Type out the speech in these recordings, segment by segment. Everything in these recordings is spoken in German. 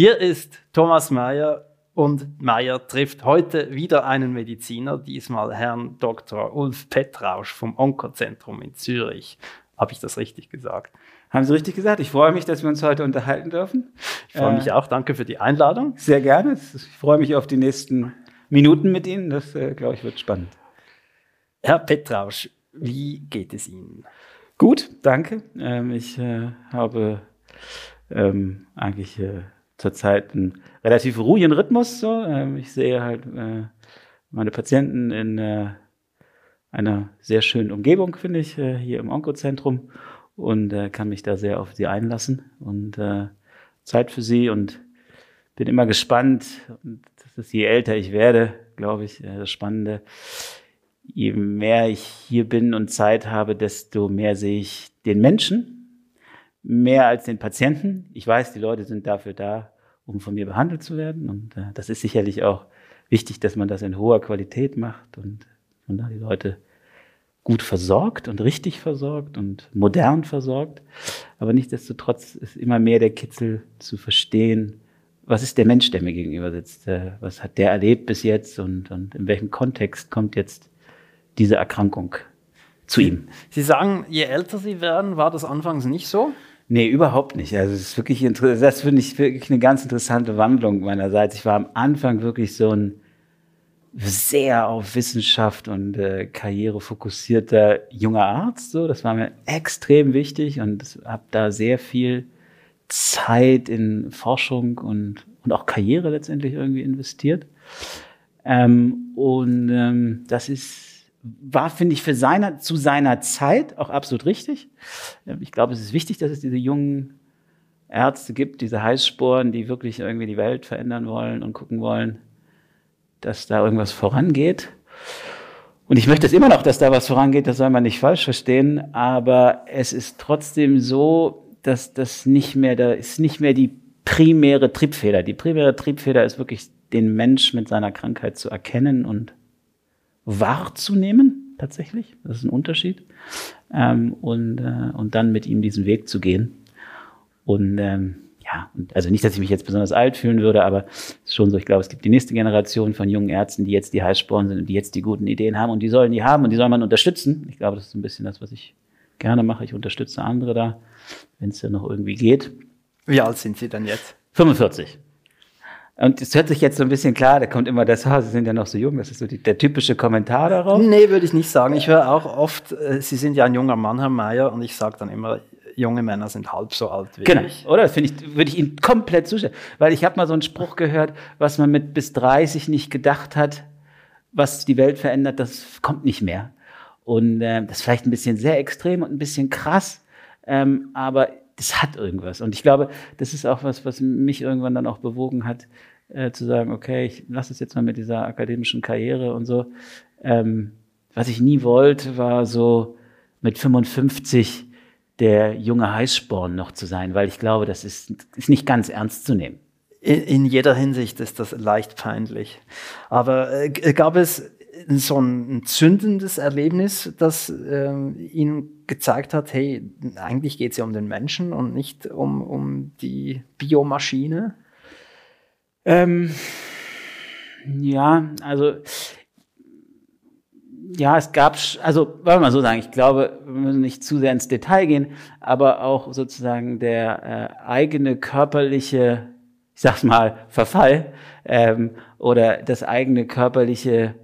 Hier ist Thomas Mayer und Mayer trifft heute wieder einen Mediziner, diesmal Herrn Dr. Ulf Petrausch vom Onkozentrum in Zürich. Habe ich das richtig gesagt? Haben Sie richtig gesagt. Ich freue mich, dass wir uns heute unterhalten dürfen. Ich freue mich äh, auch. Danke für die Einladung. Sehr gerne. Ich freue mich auf die nächsten Minuten mit Ihnen. Das, äh, glaube ich, wird spannend. Herr Petrausch, wie geht es Ihnen? Gut, danke. Ähm, ich äh, habe ähm, eigentlich äh, zurzeit einen relativ ruhigen Rhythmus. So. Ähm, ich sehe halt äh, meine Patienten in äh, einer sehr schönen Umgebung, finde ich, äh, hier im Onkozentrum und kann mich da sehr auf sie einlassen und Zeit für sie und bin immer gespannt. Und das ist, je älter ich werde, glaube ich, das Spannende. Je mehr ich hier bin und Zeit habe, desto mehr sehe ich den Menschen mehr als den Patienten. Ich weiß, die Leute sind dafür da, um von mir behandelt zu werden. Und äh, das ist sicherlich auch wichtig, dass man das in hoher Qualität macht und man da die Leute gut versorgt und richtig versorgt und modern versorgt. Aber nichtsdestotrotz ist immer mehr der Kitzel zu verstehen, was ist der Mensch, der mir gegenüber sitzt? Äh, was hat der erlebt bis jetzt und, und in welchem Kontext kommt jetzt diese Erkrankung zu ihm? Sie sagen, je älter Sie werden, war das anfangs nicht so? Nee, überhaupt nicht. Also es ist wirklich. Das finde ich wirklich eine ganz interessante Wandlung meinerseits. Ich war am Anfang wirklich so ein sehr auf Wissenschaft und äh, Karriere fokussierter junger Arzt. So, das war mir extrem wichtig und habe da sehr viel Zeit in Forschung und und auch Karriere letztendlich irgendwie investiert. Ähm, und ähm, das ist war, finde ich, für seiner, zu seiner Zeit auch absolut richtig. Ich glaube, es ist wichtig, dass es diese jungen Ärzte gibt, diese Heißsporen, die wirklich irgendwie die Welt verändern wollen und gucken wollen, dass da irgendwas vorangeht. Und ich möchte es immer noch, dass da was vorangeht, das soll man nicht falsch verstehen, aber es ist trotzdem so, dass das nicht mehr, da ist nicht mehr die primäre Triebfeder. Die primäre Triebfeder ist wirklich, den Mensch mit seiner Krankheit zu erkennen und wahrzunehmen, tatsächlich. Das ist ein Unterschied. Ähm, und, äh, und dann mit ihm diesen Weg zu gehen. Und ähm, ja, also nicht, dass ich mich jetzt besonders alt fühlen würde, aber es ist schon so, ich glaube, es gibt die nächste Generation von jungen Ärzten, die jetzt die Heißsporen sind und die jetzt die guten Ideen haben und die sollen die haben und die soll man unterstützen. Ich glaube, das ist ein bisschen das, was ich gerne mache. Ich unterstütze andere da, wenn es ja noch irgendwie geht. Wie alt sind Sie denn jetzt? 45. Und es hört sich jetzt so ein bisschen klar, da kommt immer das, ah, Sie sind ja noch so jung, das ist so die, der typische Kommentar darauf. Nee, würde ich nicht sagen. Ich höre auch oft, äh, Sie sind ja ein junger Mann, Herr Mayer, und ich sage dann immer, junge Männer sind halb so alt wie genau. ich. Oder? Das finde ich, würde ich Ihnen komplett zustimmen. Weil ich habe mal so einen Spruch gehört, was man mit bis 30 nicht gedacht hat, was die Welt verändert, das kommt nicht mehr. Und äh, das ist vielleicht ein bisschen sehr extrem und ein bisschen krass, ähm, aber das hat irgendwas. Und ich glaube, das ist auch was, was mich irgendwann dann auch bewogen hat, äh, zu sagen, okay, ich lasse es jetzt mal mit dieser akademischen Karriere und so. Ähm, was ich nie wollte, war so mit 55 der junge Heißsporn noch zu sein, weil ich glaube, das ist, ist nicht ganz ernst zu nehmen. In, jeder Hinsicht ist das leicht peinlich. Aber äh, gab es so ein zündendes Erlebnis, das äh, Ihnen gezeigt hat, hey, eigentlich geht es ja um den Menschen und nicht um, um die Biomaschine? Ähm, ja, also ja, es gab, also wollen wir mal so sagen, ich glaube, wir müssen nicht zu sehr ins Detail gehen, aber auch sozusagen der äh, eigene körperliche, ich sag's mal, Verfall ähm, oder das eigene körperliche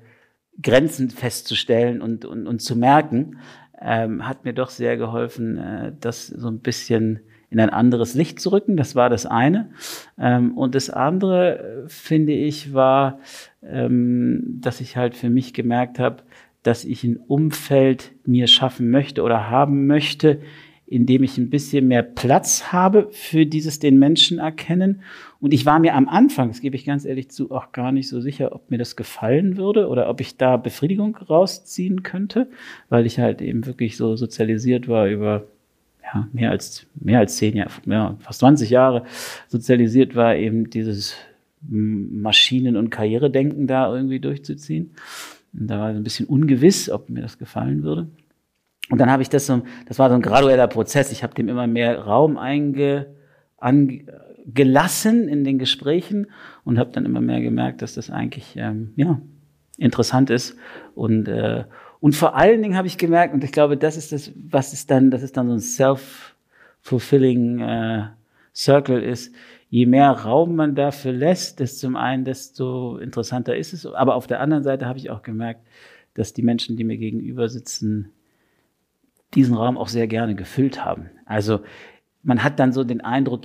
Grenzen festzustellen und, und, und zu merken, ähm, hat mir doch sehr geholfen, äh, das so ein bisschen in ein anderes Licht zu rücken. Das war das eine. Ähm, und das andere, äh, finde ich, war, ähm, dass ich halt für mich gemerkt habe, dass ich ein Umfeld mir schaffen möchte oder haben möchte, indem ich ein bisschen mehr Platz habe für dieses den Menschen erkennen. Und ich war mir am Anfang, das gebe ich ganz ehrlich zu, auch gar nicht so sicher, ob mir das gefallen würde oder ob ich da Befriedigung rausziehen könnte, weil ich halt eben wirklich so sozialisiert war über ja, mehr als, mehr als zehn Jahre, ja, fast 20 Jahre sozialisiert war, eben dieses Maschinen- und Karrieredenken da irgendwie durchzuziehen. Und da war ein bisschen ungewiss, ob mir das gefallen würde. Und dann habe ich das so, das war so ein gradueller Prozess. Ich habe dem immer mehr Raum einge, gelassen in den Gesprächen und habe dann immer mehr gemerkt, dass das eigentlich ähm, ja interessant ist und äh, und vor allen Dingen habe ich gemerkt und ich glaube, das ist das, was ist dann, das ist dann so ein self-fulfilling äh, Circle ist. Je mehr Raum man dafür lässt, desto zum einen, desto interessanter ist es. Aber auf der anderen Seite habe ich auch gemerkt, dass die Menschen, die mir gegenüber sitzen, diesen Raum auch sehr gerne gefüllt haben. Also man hat dann so den Eindruck,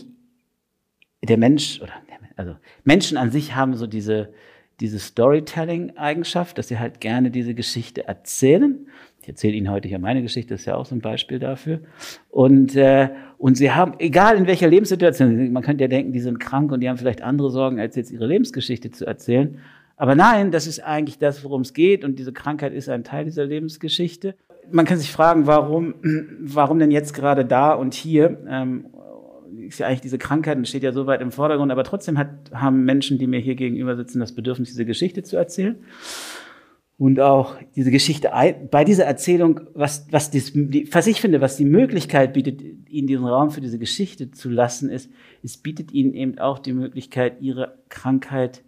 der Mensch oder also Menschen an sich haben so diese diese Storytelling-Eigenschaft, dass sie halt gerne diese Geschichte erzählen. Ich erzähle Ihnen heute hier meine Geschichte, das ist ja auch so ein Beispiel dafür. Und, äh, und sie haben, egal in welcher Lebenssituation, man könnte ja denken, die sind krank und die haben vielleicht andere Sorgen, als jetzt ihre Lebensgeschichte zu erzählen. Aber nein, das ist eigentlich das, worum es geht. Und diese Krankheit ist ein Teil dieser Lebensgeschichte man kann sich fragen, warum, warum denn jetzt gerade da und hier? Ähm, ist ja eigentlich diese Krankheit steht ja so weit im Vordergrund, aber trotzdem hat, haben Menschen, die mir hier gegenüber sitzen, das Bedürfnis, diese Geschichte zu erzählen. Und auch diese Geschichte, bei dieser Erzählung, was, was, dies, was ich finde, was die Möglichkeit bietet, ihnen diesen Raum für diese Geschichte zu lassen, ist, es bietet ihnen eben auch die Möglichkeit, ihre Krankheit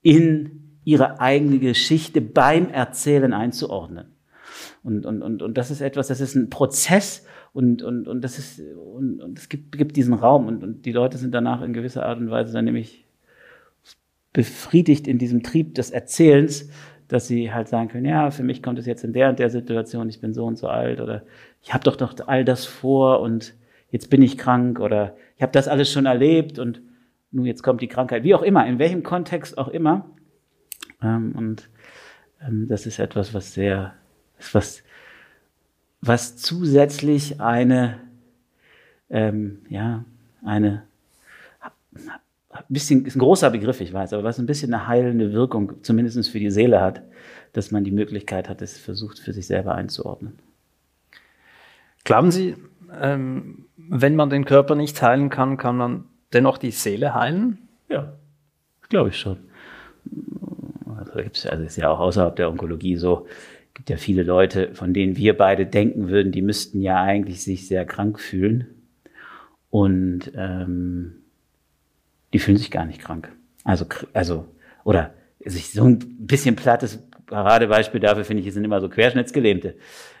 in ihre eigene Geschichte beim Erzählen einzuordnen. Und, und, und, und das ist etwas, das ist ein Prozess und, und, und das ist, und, und es gibt, gibt diesen Raum und, und die Leute sind danach in gewisser Art und Weise dann nämlich befriedigt in diesem Trieb des Erzählens, dass sie halt sagen können, ja, für mich kommt es jetzt in der und der Situation, ich bin so und so alt oder ich habe doch noch all das vor und jetzt bin ich krank oder ich habe das alles schon erlebt und nun jetzt kommt die Krankheit, wie auch immer, in welchem Kontext auch immer. Ähm, und ähm, das ist etwas, was sehr was, was zusätzlich eine, ähm, ja, eine, ein bisschen, ist ein großer Begriff, ich weiß, aber was ein bisschen eine heilende Wirkung, zumindest für die Seele hat, dass man die Möglichkeit hat, es versucht, für sich selber einzuordnen. Glauben Sie, ähm, wenn man den Körper nicht heilen kann, kann man dennoch die Seele heilen? Ja, glaube ich schon. Also, also ist ja auch außerhalb der Onkologie so, gibt ja viele Leute, von denen wir beide denken würden, die müssten ja eigentlich sich sehr krank fühlen. Und ähm, die fühlen sich gar nicht krank. Also, also, oder sich so ein bisschen plattes Paradebeispiel dafür finde ich, sind immer so Querschnittsgelähmte.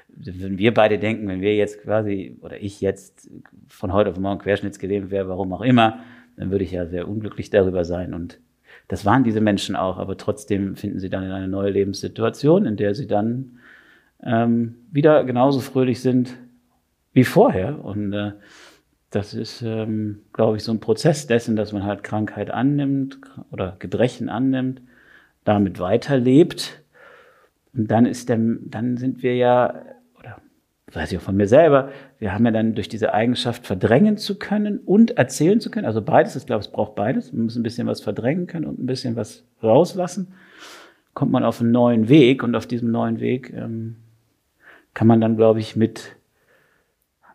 Wenn wir beide denken, wenn wir jetzt quasi, oder ich jetzt von heute auf morgen querschnittsgelähmt wäre, warum auch immer, dann würde ich ja sehr unglücklich darüber sein und das waren diese Menschen auch, aber trotzdem finden sie dann in eine neue Lebenssituation, in der sie dann ähm, wieder genauso fröhlich sind wie vorher. Und äh, das ist, ähm, glaube ich, so ein Prozess dessen, dass man halt Krankheit annimmt oder Gebrechen annimmt, damit weiterlebt. Und dann ist der, dann sind wir ja weiß ich auch von mir selber, wir haben ja dann durch diese Eigenschaft verdrängen zu können und erzählen zu können. Also beides, ich glaube, es braucht beides. Man muss ein bisschen was verdrängen können und ein bisschen was rauslassen. Kommt man auf einen neuen Weg und auf diesem neuen Weg ähm, kann man dann, glaube ich, mit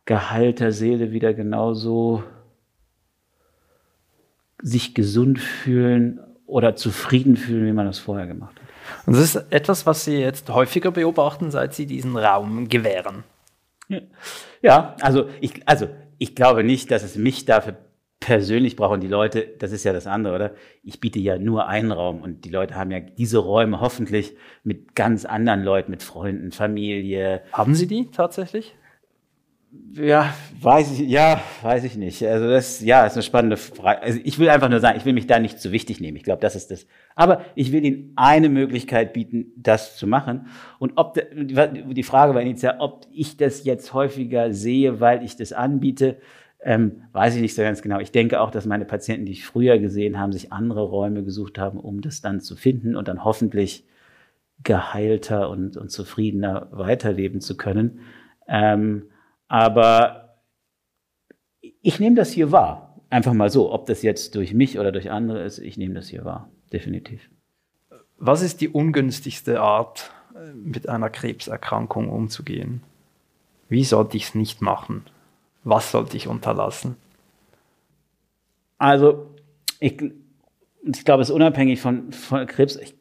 geheilter Seele wieder genauso sich gesund fühlen oder zufrieden fühlen, wie man das vorher gemacht hat. Und das ist etwas, was Sie jetzt häufiger beobachten, seit Sie diesen Raum gewähren. Ja, also ich, also ich glaube nicht, dass es mich dafür persönlich brauchen die Leute, das ist ja das andere, oder? Ich biete ja nur einen Raum und die Leute haben ja diese Räume hoffentlich mit ganz anderen Leuten, mit Freunden, Familie. Haben Sie die tatsächlich? Ja, weiß ich, ja, weiß ich nicht. Also das, ja, ist eine spannende Frage. Also ich will einfach nur sagen, ich will mich da nicht zu wichtig nehmen. Ich glaube, das ist das. Aber ich will Ihnen eine Möglichkeit bieten, das zu machen. Und ob die Frage war initial, ob ich das jetzt häufiger sehe, weil ich das anbiete, ähm, weiß ich nicht so ganz genau. Ich denke auch, dass meine Patienten, die ich früher gesehen haben, sich andere Räume gesucht haben, um das dann zu finden und dann hoffentlich geheilter und, und zufriedener weiterleben zu können. Ähm, aber ich nehme das hier wahr. Einfach mal so, ob das jetzt durch mich oder durch andere ist, ich nehme das hier wahr, definitiv. Was ist die ungünstigste Art, äh, mit einer Krebserkrankung umzugehen? Wie sollte ich es nicht machen? Was sollte ich unterlassen? Also, ich, ich glaube, es ist unabhängig von, von Krebs. Ich,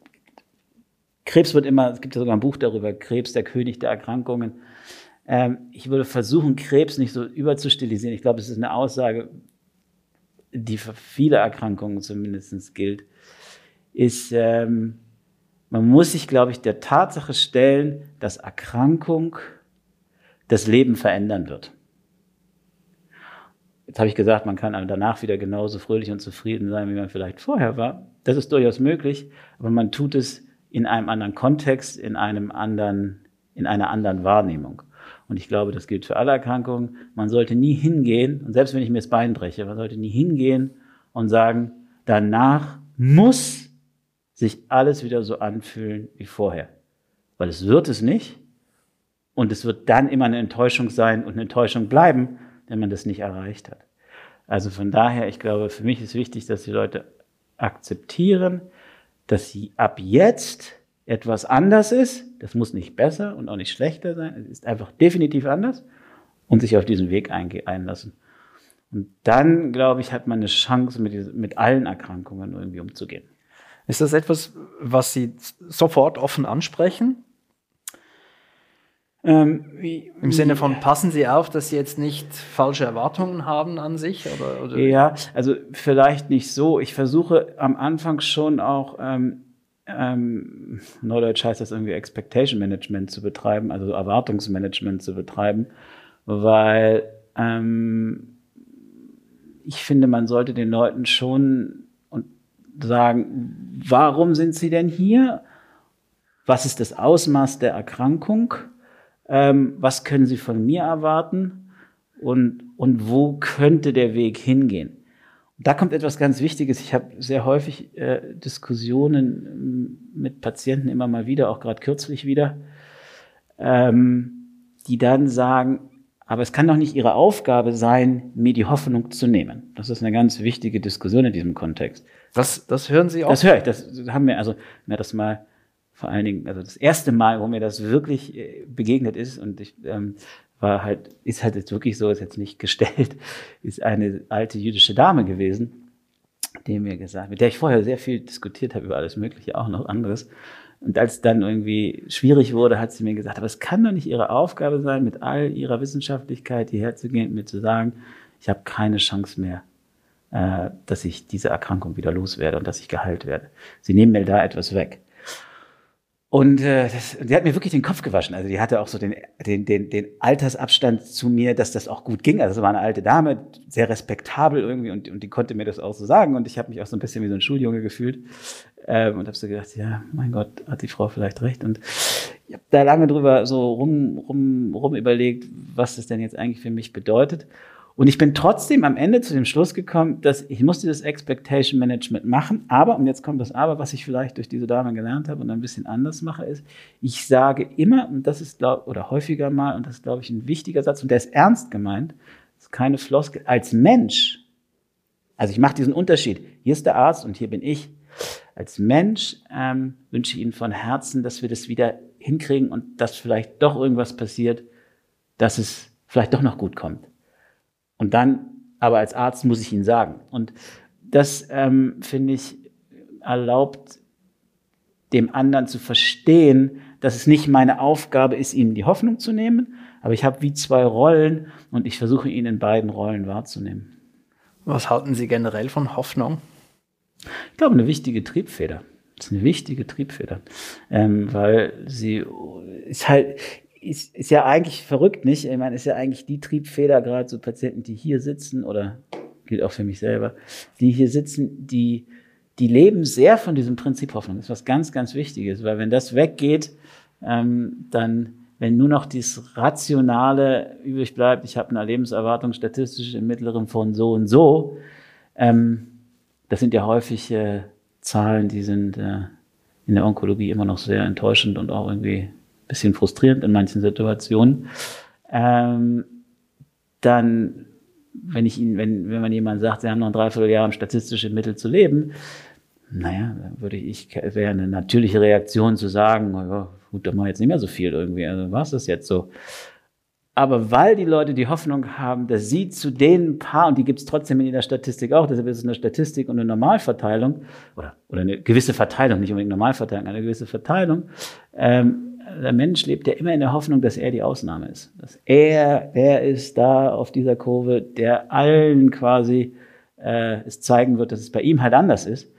Krebs wird immer, es gibt ja sogar ein Buch darüber, Krebs, der König der Erkrankungen. Ähm, ich würde versuchen, Krebs nicht so überzustilisieren. Ich glaube, es ist eine Aussage, die für viele Erkrankungen zumindest gilt, ist, ähm, man muss sich, glaube ich, der Tatsache stellen, dass Erkrankung das Leben verändern wird. Jetzt habe ich gesagt, man kann danach wieder genauso fröhlich und zufrieden sein, wie man vielleicht vorher war. Das ist durchaus möglich, aber man tut es in einem anderen Kontext, in einem anderen, in einer anderen Wahrnehmung. Und ich glaube, das gilt für alle Erkrankungen. Man sollte nie hingehen, und selbst wenn ich mir das Bein breche, man sollte nie hingehen und sagen, danach muss sich alles wieder so anfühlen wie vorher. Weil es wird es nicht. Und es wird dann immer eine Enttäuschung sein und eine Enttäuschung bleiben, wenn man das nicht erreicht hat. Also von daher, ich glaube, für mich ist wichtig, dass die Leute akzeptieren, dass sie ab jetzt etwas anders ist. Das muss nicht besser und auch nicht schlechter sein. Es ist einfach definitiv anders und sich auf diesen Weg einlassen. Und dann, glaube ich, hat man eine Chance, mit, mit allen Erkrankungen irgendwie umzugehen. Ist das etwas, was Sie sofort offen ansprechen? Ähm, wie, Im Sinne von, passen Sie auf, dass Sie jetzt nicht falsche Erwartungen haben an sich? Oder, oder? Ja, also vielleicht nicht so. Ich versuche am Anfang schon auch, ähm, ähm, Neudeutsch heißt das irgendwie Expectation Management zu betreiben, also Erwartungsmanagement zu betreiben, weil ähm, ich finde, man sollte den Leuten schon sagen, warum sind sie denn hier? Was ist das Ausmaß der Erkrankung? ähm, was können Sie von mir erwarten und, und wo könnte der Weg hingehen. Da kommt etwas ganz Wichtiges. Ich habe sehr häufig äh, Diskussionen ähm, mit Patienten immer mal wieder, auch gerade kürzlich wieder, ähm, die dann sagen, aber es kann doch nicht Ihre Aufgabe sein, mir die Hoffnung zu nehmen. Das ist eine ganz wichtige Diskussion in diesem Kontext. Das, das hören Sie auch? Das höre ich. Das haben wir, also, mir das mal vor allen Dingen, also das erste Mal, wo mir das wirklich äh, begegnet ist und ich ähm, war halt, ist halt jetzt wirklich so, ist jetzt nicht gestellt, ist eine alte jüdische Dame gewesen, die mir gesagt, mit der ich vorher sehr viel diskutiert habe über alles Mögliche, auch noch anderes. Und als dann irgendwie schwierig wurde, hat sie mir gesagt, aber es kann doch nicht ihre Aufgabe sein, mit all ihrer Wissenschaftlichkeit hierher zu gehen und mir zu sagen, ich habe keine Chance mehr, äh, dass ich diese Erkrankung wieder loswerde und dass ich geheilt werde. Sie nehmen mir da etwas weg. Und äh, das, die hat mir wirklich den Kopf gewaschen. Also die hatte auch so den, den, den, den Altersabstand zu mir, dass das auch gut ging. Also es war eine alte Dame, sehr respektabel irgendwie und, und die konnte mir das auch so sagen. Und ich habe mich auch so ein bisschen wie so ein Schuljunge gefühlt ähm, und habe so gedacht, ja, mein Gott, hat die Frau vielleicht recht. Und ich habe da lange drüber so rum, rum, rum überlegt, was das denn jetzt eigentlich für mich bedeutet. Und ich bin trotzdem am Ende zu dem Schluss gekommen, dass ich muss dieses Expectation Management machen. Aber, und jetzt kommt das Aber, was ich vielleicht durch diese Dame gelernt habe und ein bisschen anders mache, ist, ich sage immer, und das ist, glaub, oder häufiger mal, und das ist, glaube ich, ein wichtiger Satz, und der ist ernst gemeint, das ist keine Floskel, als Mensch, also ich mache diesen Unterschied. Hier ist der Arzt und hier bin ich. Als Mensch ähm, wünsche ich Ihnen von Herzen, dass wir das wieder hinkriegen und dass vielleicht doch irgendwas passiert, dass es vielleicht doch noch gut kommt. Und dann, aber als Arzt muss ich Ihnen sagen. Und das, ähm, finde ich, erlaubt dem anderen zu verstehen, dass es nicht meine Aufgabe ist, ihnen die Hoffnung zu nehmen, aber ich habe wie zwei Rollen und ich versuche ihn in beiden Rollen wahrzunehmen. Was halten Sie generell von Hoffnung? Ich glaube, eine wichtige Triebfeder. Das ist eine wichtige Triebfeder, ähm, weil sie ist halt, ist, ist ja eigentlich verrückt, nicht? Ich meine, ist ja eigentlich die Triebfeder, gerade so Patienten, die hier sitzen, oder gilt auch für mich selber, die hier sitzen, die, die leben sehr von diesem Prinzip Hoffnung. Das ist was ganz, ganz Wichtiges, weil wenn das weggeht, ähm, dann, wenn nur noch dieses Rationale übrig bleibt, ich habe eine Lebenserwartung statistisch im Mittleren von so und so, ähm, das sind ja häufig äh, Zahlen, die sind äh, in der Onkologie immer noch sehr enttäuschend und auch irgendwie bisschen frustrierend in manchen Situationen, ähm, dann wenn ich ihn, wenn, wenn man jemand sagt, sie haben noch ein Dreivierteljahr um statistische Mittel zu leben, naja, würde ich, wäre eine natürliche Reaktion zu sagen, ja, gut, dann mache ich jetzt nicht mehr so viel irgendwie, also war es das jetzt so. Aber weil die Leute die Hoffnung haben, dass sie zu den paar, und die gibt es trotzdem in der Statistik auch, deshalb ist es eine Statistik und eine Normalverteilung, oder, oder eine gewisse Verteilung, nicht unbedingt Normalverteilung, eine gewisse Verteilung, ähm, der Mensch lebt ja immer in der Hoffnung, dass er die Ausnahme ist. Dass er, er ist da auf dieser Kurve, der allen quasi äh, es zeigen wird, dass es bei ihm halt anders ist.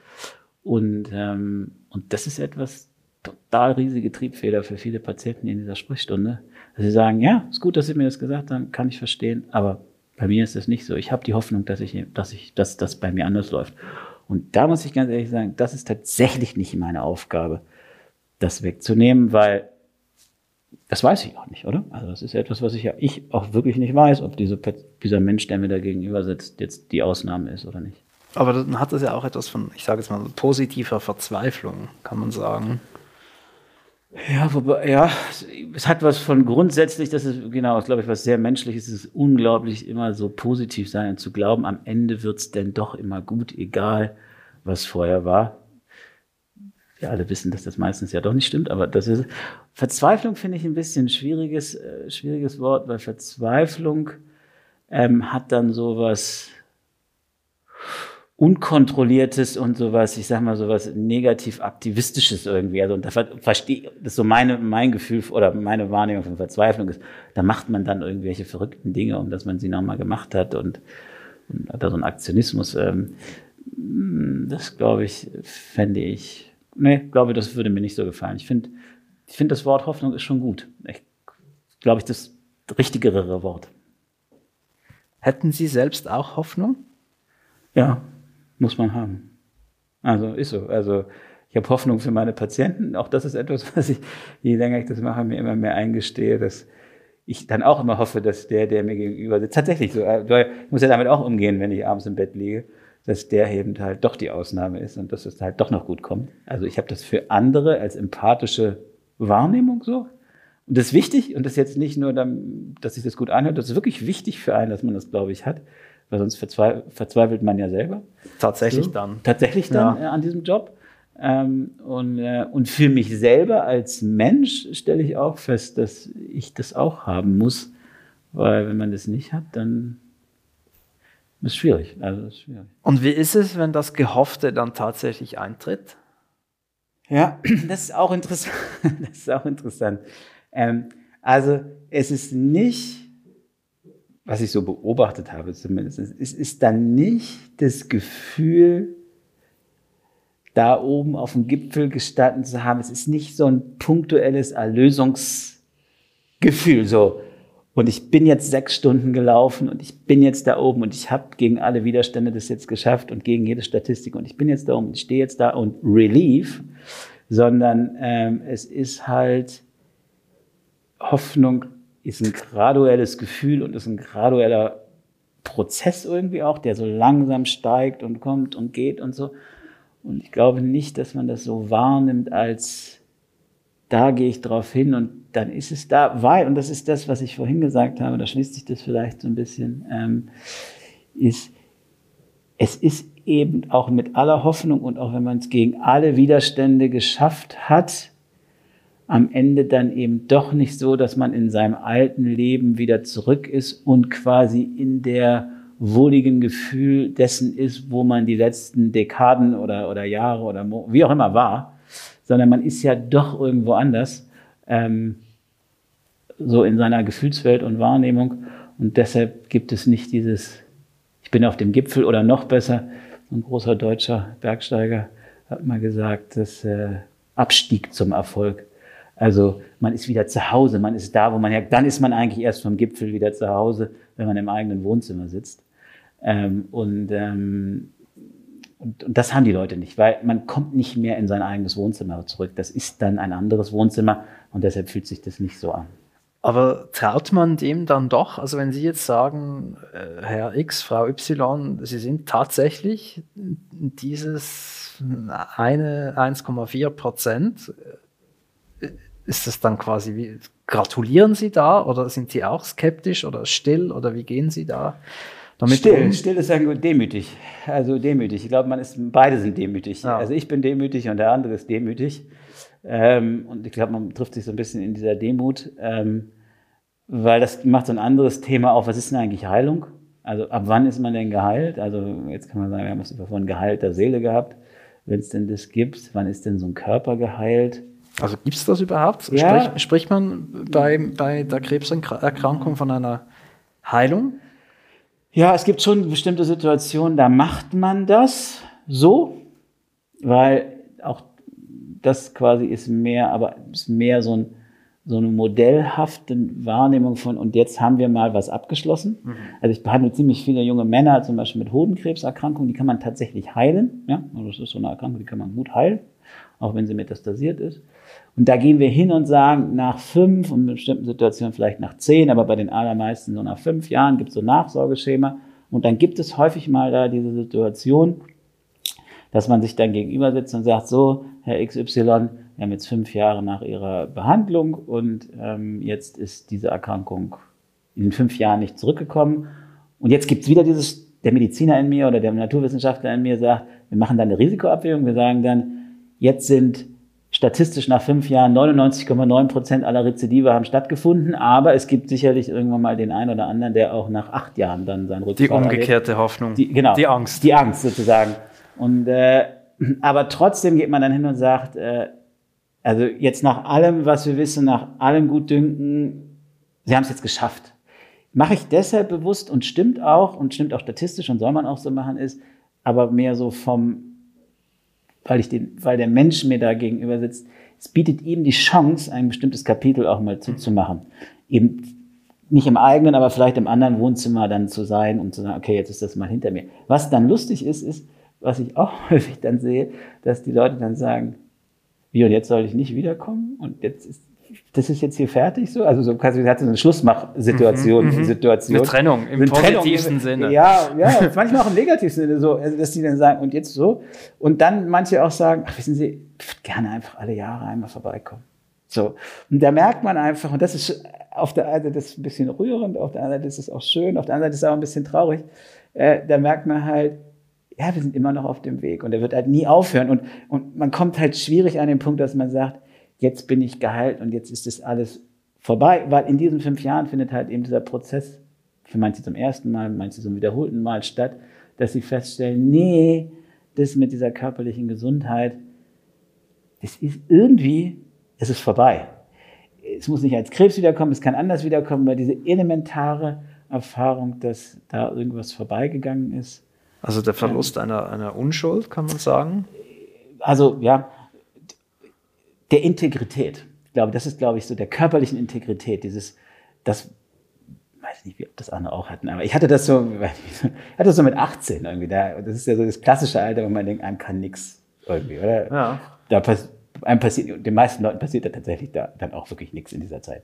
Und, ähm, und das ist etwas total riesige Triebfeder für viele Patienten in dieser Sprechstunde, dass sie sagen, ja, ist gut, dass Sie mir das gesagt haben, kann ich verstehen, aber bei mir ist das nicht so. Ich habe die Hoffnung, dass ich, dass ich, dass das bei mir anders läuft. Und da muss ich ganz ehrlich sagen, das ist tatsächlich nicht meine Aufgabe, das wegzunehmen, weil das weiß ich auch nicht, oder? Also das ist etwas, was ich ja ich auch wirklich nicht weiß, ob diese, dieser Mensch, der mir da gegenüber sitzt, jetzt die Ausnahme ist oder nicht. Aber dann hat das ja auch etwas von, ich sage jetzt mal, positiver Verzweiflung, kann man sagen. Ja, wobei, ja, es hat was von grundsätzlich, das ist genau, das glaube ich, was sehr menschliches, es ist unglaublich immer so positiv sein und zu glauben, am Ende wird es denn doch immer gut, egal was vorher war. Wir alle wissen, dass das meistens ja doch nicht stimmt, aber das ist, Verzweiflung finde ich ein bisschen schwieriges, äh, schwieriges Wort, weil Verzweiflung ähm, hat dann sowas, unkontrolliertes und sowas, ich sag mal sowas negativ aktivistisches irgendwie. Also und da verstehe das ist so meine mein Gefühl oder meine Wahrnehmung von Verzweiflung ist, da macht man dann irgendwelche verrückten Dinge, um dass man sie nochmal gemacht hat und, und da so ein Aktionismus. Ähm, das glaube ich, fände ich, nee, glaube das würde mir nicht so gefallen. Ich finde, ich finde das Wort Hoffnung ist schon gut. Ich glaube ich das richtigere Wort. Hätten Sie selbst auch Hoffnung? Ja, muss man haben. Also ist so. Also ich habe Hoffnung für meine Patienten. Auch das ist etwas, was ich, je länger ich das mache, mir immer mehr eingestehe, dass ich dann auch immer hoffe, dass der, der mir gegenüber sitzt, tatsächlich so, äh, ich muss ja damit auch umgehen, wenn ich abends im Bett liege, dass der eben halt doch die Ausnahme ist und dass es halt doch noch gut kommt. Also ich habe das für andere als empathische Wahrnehmung so. Und das ist wichtig und das ist jetzt nicht nur, dass sich das gut anhört, das ist wirklich wichtig für einen, dass man das, glaube ich, hat weil sonst verzweifelt man ja selber. Tatsächlich so. dann. Tatsächlich dann ja. äh, an diesem Job. Ähm, und, äh, und für mich selber als Mensch stelle ich auch fest, dass ich das auch haben muss, weil wenn man das nicht hat, dann ist es schwierig. Also ist schwierig. Und wie ist es, wenn das Gehoffte dann tatsächlich eintritt? Ja, das ist auch interessant. das ist auch interessant. Ähm, also es ist nicht was ich so beobachtet habe zumindest, ist, ist dann nicht das Gefühl, da oben auf dem Gipfel gestanden zu haben. Es ist nicht so ein punktuelles Erlösungsgefühl, so. Und ich bin jetzt sechs Stunden gelaufen und ich bin jetzt da oben und ich habe gegen alle Widerstände das jetzt geschafft und gegen jede Statistik und ich bin jetzt da oben und ich stehe jetzt da und Relief, sondern ähm, es ist halt Hoffnung ist ein graduelles Gefühl und ist ein gradueller Prozess irgendwie auch, der so langsam steigt und kommt und geht und so. Und ich glaube nicht, dass man das so wahrnimmt als da gehe ich drauf hin und dann ist es da, weil, und das ist das, was ich vorhin gesagt habe, da schließt sich das vielleicht so ein bisschen, ähm, ist, es ist eben auch mit aller Hoffnung und auch wenn man es gegen alle Widerstände geschafft hat, am Ende dann eben doch nicht so, dass man in seinem alten Leben wieder zurück ist und quasi in der wohligen Gefühl dessen ist, wo man die letzten Dekaden oder, oder Jahre oder wie auch immer war, sondern man ist ja doch irgendwo anders, ähm, so in seiner Gefühlswelt und Wahrnehmung. Und deshalb gibt es nicht dieses, ich bin auf dem Gipfel oder noch besser, ein großer deutscher Bergsteiger hat mal gesagt, das äh, Abstieg zum Erfolg. Also man ist wieder zu Hause, man ist da, wo man ja, dann ist man eigentlich erst vom Gipfel wieder zu Hause, wenn man im eigenen Wohnzimmer sitzt. Ähm, und, ähm, und, das haben die Leute nicht, weil man kommt nicht mehr in sein eigenes Wohnzimmer zurück. Das ist dann ein anderes Wohnzimmer und deshalb fühlt sich das nicht so an. Aber traut man dem dann doch? Also wenn Sie jetzt sagen, äh, Herr X, Frau Y, Sie sind tatsächlich dieses eine 1,4 Prozent, ist das dann quasi wie, gratulieren Sie da oder sind Sie auch skeptisch oder still oder wie gehen Sie da damit still, still ist ja gut, demütig. Also demütig. Ich glaube, man ist, beide sind demütig. Ja. Also ich bin demütig und der andere ist demütig. Ähm, und ich glaube, man trifft sich so ein bisschen in dieser Demut, ähm, weil das macht so ein anderes Thema auf. Was ist denn eigentlich Heilung? Also ab wann ist man denn geheilt? Also jetzt kann man sagen, wir haben es von geheilter Seele gehabt, wenn es denn das gibt. Wann ist denn so ein Körper geheilt? Also gibt es das überhaupt? Ja. Sprich, spricht man bei, bei der Krebserkrankung von einer Heilung? Ja, es gibt schon bestimmte Situationen, da macht man das so, weil auch das quasi ist mehr, aber ist mehr so, ein, so eine modellhafte Wahrnehmung von, und jetzt haben wir mal was abgeschlossen. Mhm. Also ich behandle ziemlich viele junge Männer, zum Beispiel mit Hodenkrebserkrankungen, die kann man tatsächlich heilen. Ja, also das ist so eine Erkrankung, die kann man gut heilen, auch wenn sie metastasiert ist. Und da gehen wir hin und sagen, nach fünf und in bestimmten Situationen vielleicht nach zehn, aber bei den allermeisten so nach fünf Jahren gibt es so ein Nachsorgeschema. Und dann gibt es häufig mal da diese Situation, dass man sich dann gegenüber sitzt und sagt, so, Herr XY, wir haben jetzt fünf Jahre nach Ihrer Behandlung und ähm, jetzt ist diese Erkrankung in fünf Jahren nicht zurückgekommen. Und jetzt gibt es wieder dieses, der Mediziner in mir oder der Naturwissenschaftler in mir sagt, wir machen dann eine Risikoabwägung, wir sagen dann, jetzt sind statistisch nach fünf Jahren 99,9 Prozent aller Rezidive haben stattgefunden, aber es gibt sicherlich irgendwann mal den einen oder anderen, der auch nach acht Jahren dann sein Rückfall Die umgekehrte erlebt. Hoffnung. Die, genau. Die Angst. Die Angst sozusagen. Und, äh, aber trotzdem geht man dann hin und sagt, äh, also jetzt nach allem, was wir wissen, nach allem Gutdünken, Sie haben es jetzt geschafft. Mache ich deshalb bewusst und stimmt auch und stimmt auch statistisch und soll man auch so machen, ist aber mehr so vom weil, ich den, weil der Mensch mir da gegenüber sitzt, es bietet ihm die Chance, ein bestimmtes Kapitel auch mal zuzumachen. Eben nicht im eigenen, aber vielleicht im anderen Wohnzimmer dann zu sein und zu sagen, okay, jetzt ist das mal hinter mir. Was dann lustig ist, ist, was ich auch häufig dann sehe, dass die Leute dann sagen, wie und jetzt soll ich nicht wiederkommen und jetzt ist das ist jetzt hier fertig so? Also so quasi hatte eine Schlussmachsituation, mhm, mhm, Situation. Eine Trennung im eine positivsten Trennung, Sinne. Ja, ja, manchmal auch im negativsten Sinne so, also dass die dann sagen, und jetzt so. Und dann manche auch sagen, ach, wissen Sie, gerne einfach alle Jahre einmal vorbeikommen. So. Und da merkt man einfach, und das ist auf der einen Seite das ist ein bisschen rührend, auf der anderen Seite ist es auch schön, auf der anderen Seite ist es auch ein bisschen traurig. Äh, da merkt man halt, ja, wir sind immer noch auf dem Weg und er wird halt nie aufhören. Und, und man kommt halt schwierig an den Punkt, dass man sagt, jetzt bin ich geheilt und jetzt ist das alles vorbei, weil in diesen fünf Jahren findet halt eben dieser Prozess für manche zum ersten Mal, manche zum wiederholten Mal statt, dass sie feststellen, nee, das mit dieser körperlichen Gesundheit, das ist irgendwie, es ist vorbei. Es muss nicht als Krebs wiederkommen, es kann anders wiederkommen, weil diese elementare Erfahrung, dass da irgendwas vorbeigegangen ist. Also der Verlust ähm, einer, einer Unschuld, kann man sagen? Also ja, der Integrität. Ich glaube, das ist, glaube ich, so der körperlichen Integrität, dieses, das, weiß nicht, ob das andere auch hatten, aber ich hatte das so, ich hatte das so mit 18 irgendwie. Da, das ist ja so das klassische Alter, wo man denkt, einem kann nichts irgendwie, oder? Ja. Da pass, einem passiert, den meisten Leuten passiert da tatsächlich da dann auch wirklich nichts in dieser Zeit.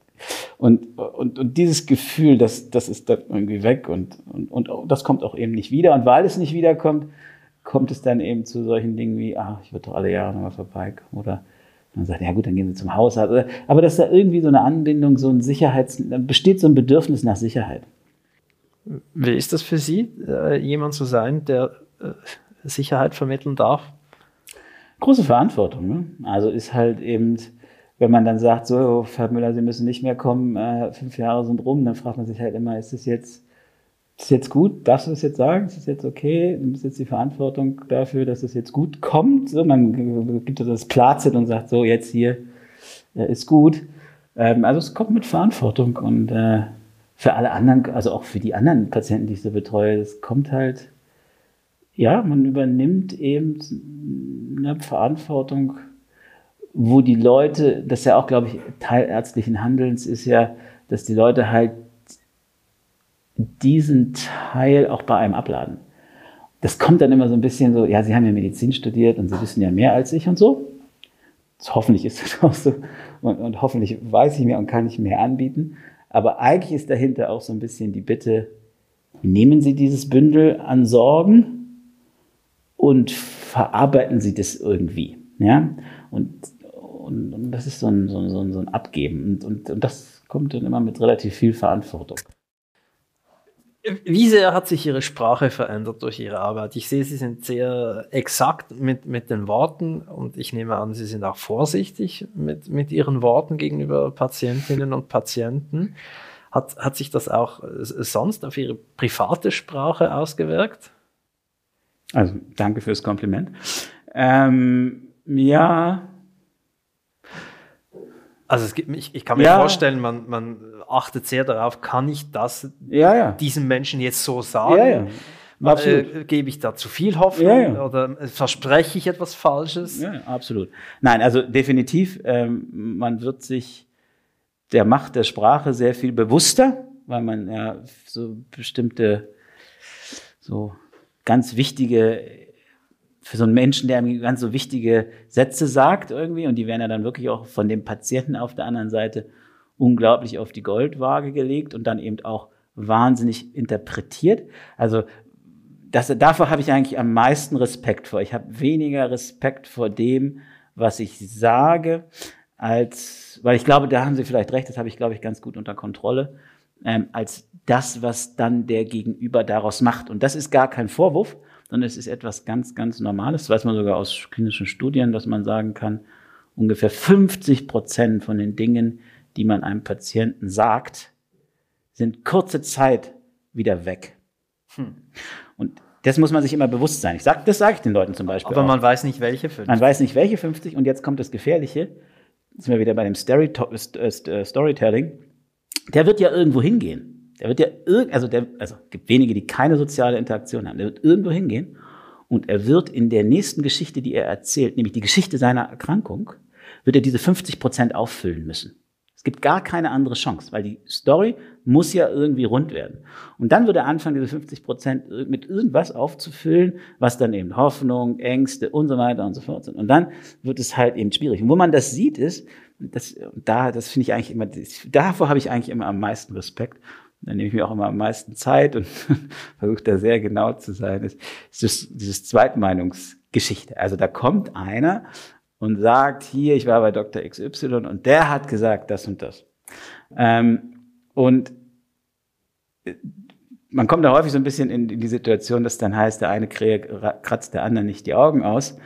Und, und, und dieses Gefühl, das, das ist dann irgendwie weg und, und, und das kommt auch eben nicht wieder. Und weil es nicht wiederkommt, kommt es dann eben zu solchen Dingen wie, ah, ich würde doch alle Jahre nochmal vorbeikommen oder man sagt, ja gut, dann gehen Sie zum Hausarzt. Aber dass da irgendwie so eine Anbindung, so ein Sicherheits, besteht so ein Bedürfnis nach Sicherheit. Wie ist das für Sie, äh, jemand zu sein, der äh, Sicherheit vermitteln darf? Große Verantwortung. Ne? Also ist halt eben, wenn man dann sagt, so, Herr Müller, Sie müssen nicht mehr kommen, äh, fünf Jahre sind rum, dann fragt man sich halt immer, ist es jetzt ist jetzt gut, darfst du das jetzt sagen? Ist es jetzt okay? Du bist jetzt die Verantwortung dafür, dass es jetzt gut kommt. So, man gibt das Plazit und sagt so, jetzt hier äh, ist gut. Ähm, also es kommt mit Verantwortung und äh, für alle anderen, also auch für die anderen Patienten, die ich so betreue, es kommt halt, ja, man übernimmt eben eine Verantwortung, wo die Leute, das ist ja auch, glaube ich, Teil ärztlichen Handelns ist ja, dass die Leute halt diesen Teil auch bei einem abladen. Das kommt dann immer so ein bisschen so, ja, Sie haben ja Medizin studiert und Sie wissen ja mehr als ich und so. Das, hoffentlich ist das auch so. Und, und hoffentlich weiß ich mehr und kann ich mehr anbieten. Aber eigentlich ist dahinter auch so ein bisschen die Bitte, nehmen Sie dieses Bündel an Sorgen und verarbeiten Sie das irgendwie. Ja? Und, und, und das ist so ein, so ein, so ein Abgeben. Und, und, und das kommt dann immer mit relativ viel Verantwortung. Wie sehr hat sich Ihre Sprache verändert durch Ihre Arbeit? Ich sehe, Sie sind sehr exakt mit, mit den Worten und ich nehme an, Sie sind auch vorsichtig mit, mit Ihren Worten gegenüber Patientinnen und Patienten. Hat, hat sich das auch sonst auf Ihre private Sprache ausgewirkt? Also danke fürs Kompliment. Ähm, ja, also es gibt, ich, ich kann mir ja. vorstellen, man, man achtet sehr darauf, kann ich das ja, ja. diesem Menschen jetzt so sagen? Äh, gebe ich da zu viel Hoffnung oder verspreche ich etwas Falsches? Ja, absolut. Nein, also definitiv, ähm, man wird sich der Macht der Sprache sehr viel bewusster, weil man ja so bestimmte, so ganz wichtige für so einen Menschen, der ganz so wichtige Sätze sagt irgendwie und die werden ja dann wirklich auch von dem Patienten auf der anderen Seite unglaublich auf die Goldwaage gelegt und dann eben auch wahnsinnig interpretiert. Also das, dafür habe ich eigentlich am meisten Respekt vor. Ich habe weniger Respekt vor dem, was ich sage, als, weil ich glaube, da haben Sie vielleicht recht, das habe ich, glaube ich, ganz gut unter Kontrolle, ähm, als das, was dann der Gegenüber daraus macht. Und das ist gar kein Vorwurf, sondern es ist etwas ganz, ganz Normales. Das weiß man sogar aus klinischen Studien, dass man sagen kann, ungefähr 50 Prozent von den Dingen, die man einem Patienten sagt, sind kurze Zeit wieder weg. Hm. Und das muss man sich immer bewusst sein. Ich sag, das sage ich den Leuten zum Beispiel. Aber auch. man weiß nicht, welche 50. Man weiß nicht, welche 50. Und jetzt kommt das Gefährliche. Jetzt sind wir wieder bei dem äh, Storytelling. Der wird ja irgendwo hingehen. Der wird ja irgend, also der, also gibt wenige, die keine soziale Interaktion haben. Der wird irgendwo hingehen und er wird in der nächsten Geschichte, die er erzählt, nämlich die Geschichte seiner Erkrankung, wird er diese 50 Prozent auffüllen müssen. Es gibt gar keine andere Chance, weil die Story muss ja irgendwie rund werden. Und dann wird er anfangen, diese 50 Prozent mit irgendwas aufzufüllen, was dann eben Hoffnung, Ängste und so weiter und so fort sind. Und dann wird es halt eben schwierig. Und wo man das sieht, ist, das, da, das finde ich eigentlich immer, davor habe ich eigentlich immer am meisten Respekt. Da nehme ich mir auch immer am meisten Zeit und versuche da sehr genau zu sein, ist, ist das, dieses Zweitmeinungsgeschichte. Also da kommt einer und sagt, hier, ich war bei Dr. XY und der hat gesagt das und das. Ähm, und äh, man kommt da häufig so ein bisschen in, in die Situation, dass dann heißt, der eine kratzt der andere nicht die Augen aus.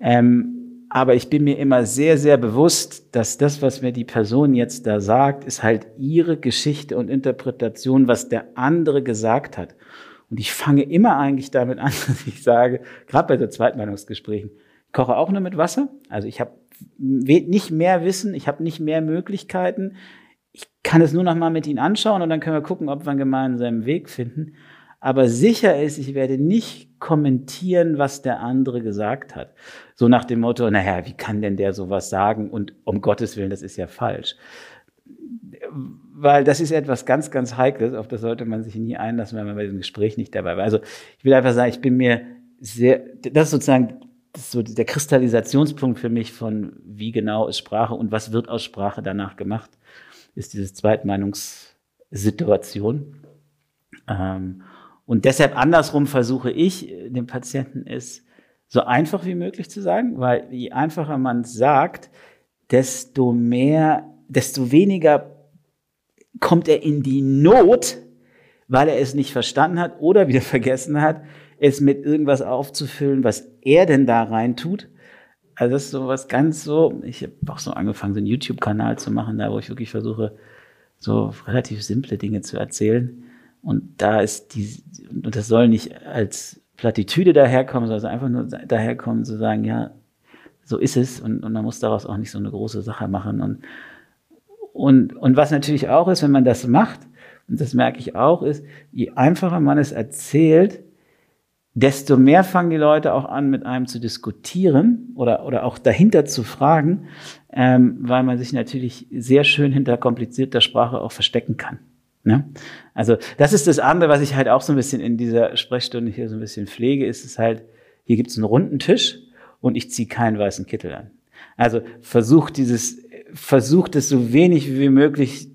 Ähm, aber ich bin mir immer sehr, sehr bewusst, dass das, was mir die Person jetzt da sagt, ist halt ihre Geschichte und Interpretation, was der andere gesagt hat. Und ich fange immer eigentlich damit an, dass ich sage, gerade bei so Zweitmeinungsgesprächen, ich koche auch nur mit Wasser. Also ich habe nicht mehr Wissen, ich habe nicht mehr Möglichkeiten. Ich kann es nur noch mal mit Ihnen anschauen und dann können wir gucken, ob wir einen gemeinsamen Weg finden. Aber sicher ist, ich werde nicht kommentieren, was der andere gesagt hat. So nach dem Motto, naja, wie kann denn der sowas sagen? Und um Gottes Willen, das ist ja falsch. Weil das ist etwas ganz, ganz Heikles, auf das sollte man sich nie einlassen, wenn man bei diesem Gespräch nicht dabei war. Also ich will einfach sagen, ich bin mir sehr, das ist sozusagen das ist so der Kristallisationspunkt für mich von, wie genau ist Sprache und was wird aus Sprache danach gemacht, ist diese Zweitmeinungssituation. Ähm, und deshalb andersrum versuche ich, äh, dem Patienten es so einfach wie möglich zu sagen, weil je einfacher man sagt, desto mehr, desto weniger kommt er in die Not, weil er es nicht verstanden hat oder wieder vergessen hat, es mit irgendwas aufzufüllen, was er denn da rein tut. Also das ist so was ganz so, ich habe auch so angefangen, so einen YouTube-Kanal zu machen, da wo ich wirklich versuche, so relativ simple Dinge zu erzählen. Und da ist die, und das soll nicht als Plattitüde daherkommen, sondern einfach nur daherkommen zu sagen, ja, so ist es und, und man muss daraus auch nicht so eine große Sache machen. Und, und, und was natürlich auch ist, wenn man das macht, und das merke ich auch, ist, je einfacher man es erzählt, desto mehr fangen die Leute auch an, mit einem zu diskutieren oder, oder auch dahinter zu fragen, ähm, weil man sich natürlich sehr schön hinter komplizierter Sprache auch verstecken kann. Ne? Also das ist das andere, was ich halt auch so ein bisschen in dieser Sprechstunde hier so ein bisschen pflege, ist es halt, hier gibt es einen runden Tisch und ich ziehe keinen weißen Kittel an. Also versucht dieses, versucht es so wenig wie möglich,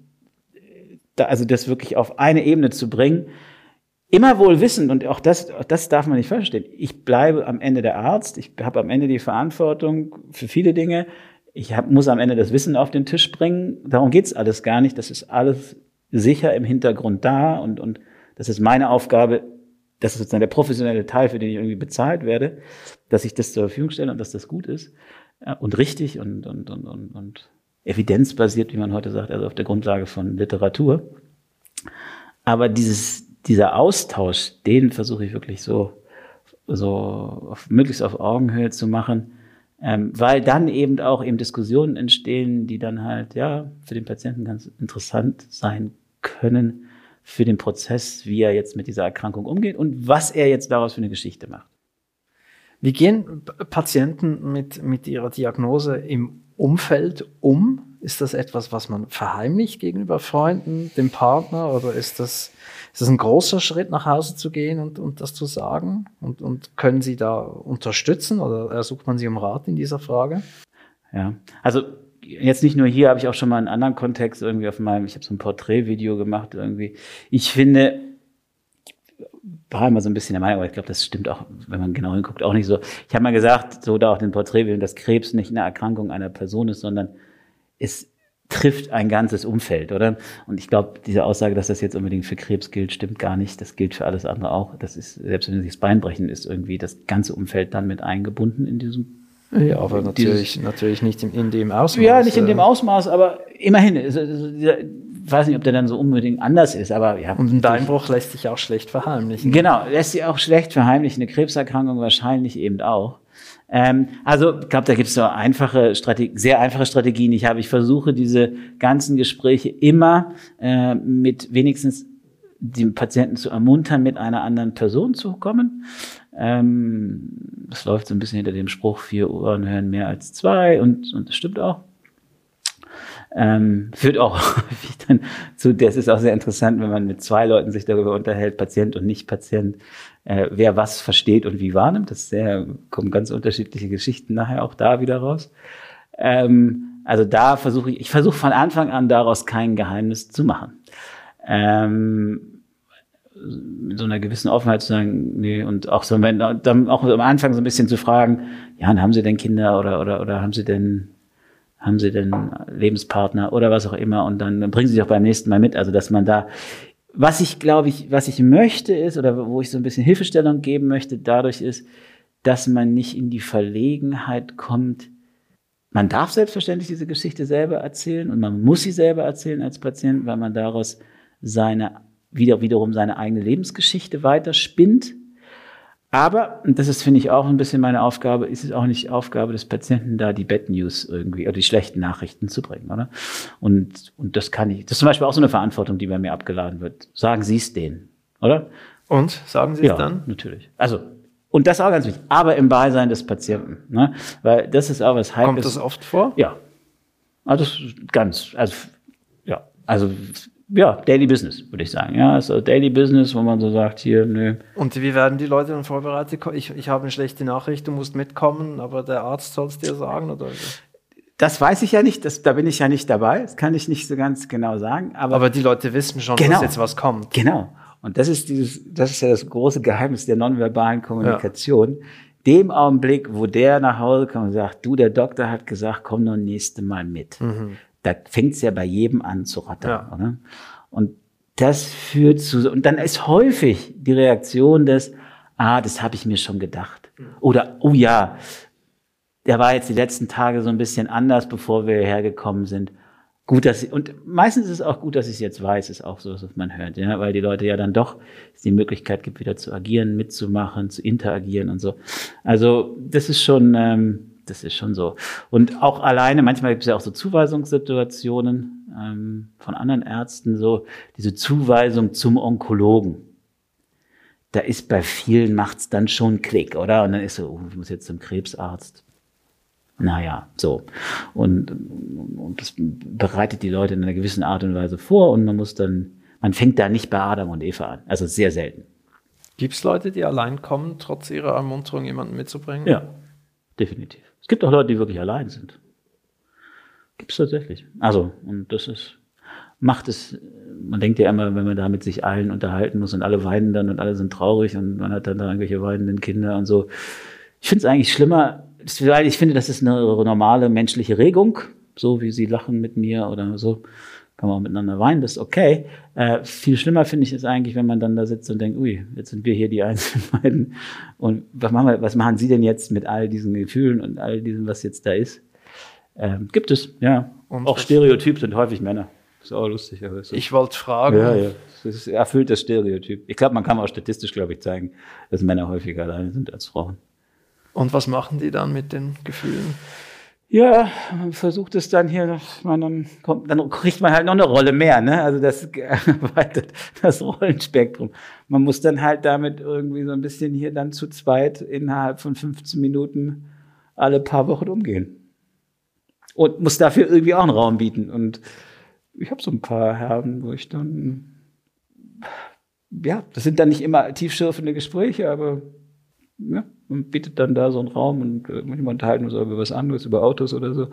also das wirklich auf eine Ebene zu bringen. Immer wohl wissend, und auch das, auch das darf man nicht verstehen, ich bleibe am Ende der Arzt, ich habe am Ende die Verantwortung für viele Dinge, ich hab, muss am Ende das Wissen auf den Tisch bringen, darum geht's alles gar nicht, das ist alles sicher im Hintergrund da und, und das ist meine Aufgabe, das ist sozusagen der professionelle Teil, für den ich irgendwie bezahlt werde, dass ich das zur Verfügung stelle und dass das gut ist und richtig und, und, und, und, und evidenzbasiert, wie man heute sagt, also auf der Grundlage von Literatur. Aber dieses, dieser Austausch, den versuche ich wirklich so, so auf, möglichst auf Augenhöhe zu machen, ähm, weil dann eben auch eben Diskussionen entstehen, die dann halt ja für den Patienten ganz interessant sein können für den Prozess, wie er jetzt mit dieser Erkrankung umgeht und was er jetzt daraus für eine Geschichte macht. Wie gehen Patienten mit, mit ihrer Diagnose im Umfeld um? Ist das etwas, was man verheimlicht gegenüber Freunden, dem Partner oder ist das, ist das ein großer Schritt nach Hause zu gehen und, und das zu sagen? Und, und können Sie da unterstützen oder ersucht man Sie um Rat in dieser Frage? Ja, also jetzt nicht nur hier, habe ich auch schon mal in anderen Kontext irgendwie auf meinem, ich habe so ein Porträtvideo gemacht irgendwie. Ich finde, war immer so ein bisschen der Meinung, aber ich glaube, das stimmt auch, wenn man genau hinguckt, auch nicht so. Ich habe mal gesagt, so da auch den Porträtvideo, dass Krebs nicht eine Erkrankung einer Person ist, sondern es trifft ein ganzes Umfeld, oder? Und ich glaube, diese Aussage, dass das jetzt unbedingt für Krebs gilt, stimmt gar nicht. Das gilt für alles andere auch. Das ist, selbst wenn sich das Bein brechen, ist irgendwie das ganze Umfeld dann mit eingebunden in diesem ja, aber natürlich, dieses, natürlich nicht in, in, dem Ausmaß. Ja, nicht in dem Ausmaß, aber immerhin. Also, ich weiß nicht, ob der dann so unbedingt anders ist, aber ja. Und ein Beinbruch lässt sich auch schlecht verheimlichen. Genau, lässt sich auch schlecht verheimlichen. Eine Krebserkrankung wahrscheinlich eben auch. Ähm, also, ich glaube, da gibt es so einfache Strategien, sehr einfache Strategien. Ich habe, ich versuche diese ganzen Gespräche immer äh, mit wenigstens den Patienten zu ermuntern, mit einer anderen Person zu kommen. Ähm, das läuft so ein bisschen hinter dem Spruch, vier Ohren hören mehr als zwei und, und das stimmt auch. Ähm, führt auch häufig dann zu, das ist auch sehr interessant, wenn man mit zwei Leuten sich darüber unterhält, Patient und Nicht-Patient, äh, wer was versteht und wie wahrnimmt. Das sehr, kommen ganz unterschiedliche Geschichten nachher auch da wieder raus. Ähm, also da versuche ich, ich versuche von Anfang an daraus kein Geheimnis zu machen. Ähm, mit so einer gewissen Offenheit zu sagen, nee, und auch so, wenn, dann auch am Anfang so ein bisschen zu fragen, ja, haben Sie denn Kinder oder, oder, oder haben Sie denn, haben Sie denn Lebenspartner oder was auch immer und dann, dann bringen Sie sich auch beim nächsten Mal mit. Also, dass man da, was ich glaube ich, was ich möchte ist oder wo ich so ein bisschen Hilfestellung geben möchte, dadurch ist, dass man nicht in die Verlegenheit kommt. Man darf selbstverständlich diese Geschichte selber erzählen und man muss sie selber erzählen als Patient, weil man daraus seine wieder wiederum seine eigene Lebensgeschichte weiterspinnt. Aber, und das ist, finde ich, auch ein bisschen meine Aufgabe, ist es auch nicht Aufgabe des Patienten, da die Bad News irgendwie oder die schlechten Nachrichten zu bringen, oder? Und, und das kann ich, das ist zum Beispiel auch so eine Verantwortung, die bei mir abgeladen wird. Sagen Sie es denen, oder? Und sagen Sie es ja, dann? natürlich. Also, und das ist auch ganz wichtig, aber im Beisein des Patienten, ne? Weil das ist auch was Heikles. Kommt das oft vor? Ja. Also, ganz, also, ja, also, ja, Daily Business, würde ich sagen. Ja, also Daily Business, wo man so sagt, hier, nö. Und wie werden die Leute dann vorbereitet? Ich, ich habe eine schlechte Nachricht, du musst mitkommen, aber der Arzt soll es dir sagen, oder? Das weiß ich ja nicht, das, da bin ich ja nicht dabei, das kann ich nicht so ganz genau sagen. Aber, aber die Leute wissen schon, genau, dass jetzt was kommt. Genau. Und das ist dieses, das ist ja das große Geheimnis der nonverbalen Kommunikation. Ja. Dem Augenblick, wo der nach Hause kommt und sagt, du, der Doktor hat gesagt, komm noch nächste Mal mit. Mhm da fängt es ja bei jedem an zu rattern. Ja. Oder? Und das führt zu, und dann ist häufig die Reaktion des, ah, das habe ich mir schon gedacht. Mhm. Oder, oh ja, der war jetzt die letzten Tage so ein bisschen anders, bevor wir hergekommen sind. Gut, dass ich, und meistens ist es auch gut, dass ich es jetzt weiß, ist auch so, was man hört, ja, weil die Leute ja dann doch die Möglichkeit gibt, wieder zu agieren, mitzumachen, zu interagieren und so. Also das ist schon, ähm, das ist schon so. Und auch alleine, manchmal gibt es ja auch so Zuweisungssituationen ähm, von anderen Ärzten, so diese Zuweisung zum Onkologen. Da ist bei vielen macht's dann schon Klick, oder? Und dann ist so, oh, ich muss jetzt zum Krebsarzt. Naja, so. Und, und das bereitet die Leute in einer gewissen Art und Weise vor und man muss dann, man fängt da nicht bei Adam und Eva an. Also sehr selten. Gibt es Leute, die allein kommen, trotz ihrer Ermunterung jemanden mitzubringen? Ja, definitiv gibt auch Leute, die wirklich allein sind. Gibt es tatsächlich. Also, und das ist, macht es, man denkt ja immer, wenn man da mit sich allen unterhalten muss und alle weinen dann und alle sind traurig und man hat dann da irgendwelche weinenden Kinder und so. Ich finde es eigentlich schlimmer, ich finde, das ist eine normale menschliche Regung, so wie sie lachen mit mir oder so. Kann man auch miteinander weinen, das ist okay. Äh, viel schlimmer finde ich es eigentlich, wenn man dann da sitzt und denkt, ui, jetzt sind wir hier die einzelnen beiden. Und was machen, wir, was machen Sie denn jetzt mit all diesen Gefühlen und all diesem, was jetzt da ist? Ähm, gibt es, ja. Und auch Stereotyp sind häufig Männer. Ist auch lustig. Aber so. Ich wollte fragen. Ja, ja. Das erfüllt das Stereotyp. Ich glaube, man kann auch statistisch, glaube ich, zeigen, dass Männer häufiger alleine sind als Frauen. Und was machen die dann mit den Gefühlen? Ja, man versucht es dann hier, man, dann, kommt, dann kriegt man halt noch eine Rolle mehr, ne? Also das erweitert das Rollenspektrum. Man muss dann halt damit irgendwie so ein bisschen hier dann zu zweit innerhalb von 15 Minuten alle paar Wochen umgehen. Und muss dafür irgendwie auch einen Raum bieten. Und ich habe so ein paar Herren, wo ich dann, ja, das sind dann nicht immer tiefschürfende Gespräche, aber ja, und bietet dann da so einen Raum und äh, manchmal unterhalten wir uns über was anderes, über Autos oder so.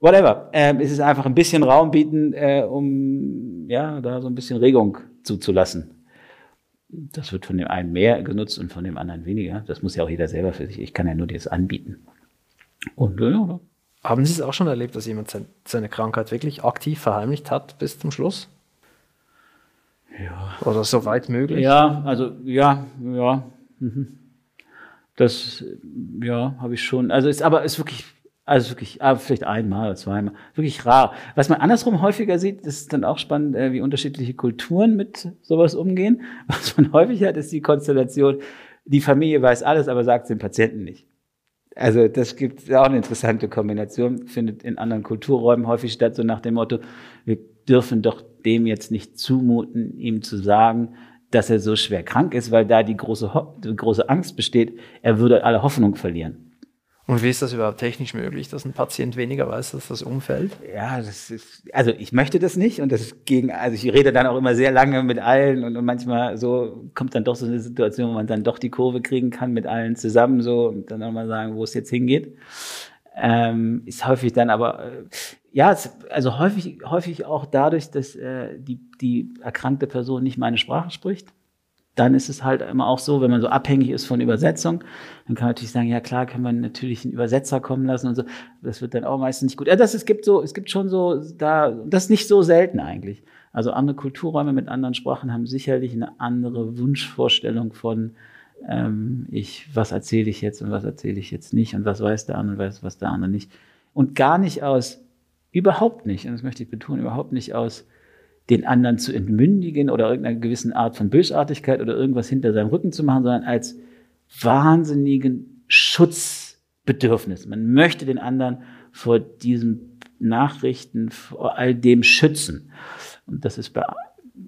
Whatever. Ähm, es ist einfach ein bisschen Raum bieten, äh, um ja da so ein bisschen Regung zuzulassen. Das wird von dem einen mehr genutzt und von dem anderen weniger. Das muss ja auch jeder selber für sich. Ich kann ja nur das anbieten. Und äh, ja, haben Sie es auch schon erlebt, dass jemand seine Krankheit wirklich aktiv verheimlicht hat bis zum Schluss? Ja. Oder so weit möglich? Ja, also ja, ja. Mhm. Das, ja, habe ich schon. Also ist aber ist wirklich, also wirklich, aber vielleicht einmal oder zweimal, wirklich rar. Was man andersrum häufiger sieht, das ist dann auch spannend, äh, wie unterschiedliche Kulturen mit sowas umgehen. Was man häufig hat, ist die Konstellation, die Familie weiß alles, aber sagt es dem Patienten nicht. Also das gibt auch eine interessante Kombination, findet in anderen Kulturräumen häufig statt, so nach dem Motto, wir dürfen doch dem jetzt nicht zumuten, ihm zu sagen, dass er so schwer krank ist, weil da die große, die große Angst besteht, er würde alle Hoffnung verlieren. Und wie ist das überhaupt technisch möglich, dass ein Patient weniger weiß als das Umfeld? Ja, das ist, also ich möchte das nicht und das ist gegen, also ich rede dann auch immer sehr lange mit allen und, und manchmal so kommt dann doch so eine Situation, wo man dann doch die Kurve kriegen kann mit allen zusammen so und dann auch mal sagen, wo es jetzt hingeht. Ähm, ist häufig dann aber, äh, ja, also häufig, häufig auch dadurch, dass äh, die, die erkrankte Person nicht meine Sprache spricht. Dann ist es halt immer auch so, wenn man so abhängig ist von Übersetzung, dann kann man natürlich sagen, ja klar, kann man natürlich einen Übersetzer kommen lassen und so. Das wird dann auch meistens nicht gut. Ja, das, es gibt so, es gibt schon so, da, das ist nicht so selten eigentlich. Also andere Kulturräume mit anderen Sprachen haben sicherlich eine andere Wunschvorstellung von, ähm, ich, was erzähle ich jetzt und was erzähle ich jetzt nicht und was weiß der andere und weiß, was der andere nicht. Und gar nicht aus Überhaupt nicht, und das möchte ich betonen, überhaupt nicht aus den anderen zu entmündigen oder irgendeiner gewissen Art von Bösartigkeit oder irgendwas hinter seinem Rücken zu machen, sondern als wahnsinnigen Schutzbedürfnis. Man möchte den anderen vor diesen Nachrichten, vor all dem schützen. Und das ist bei,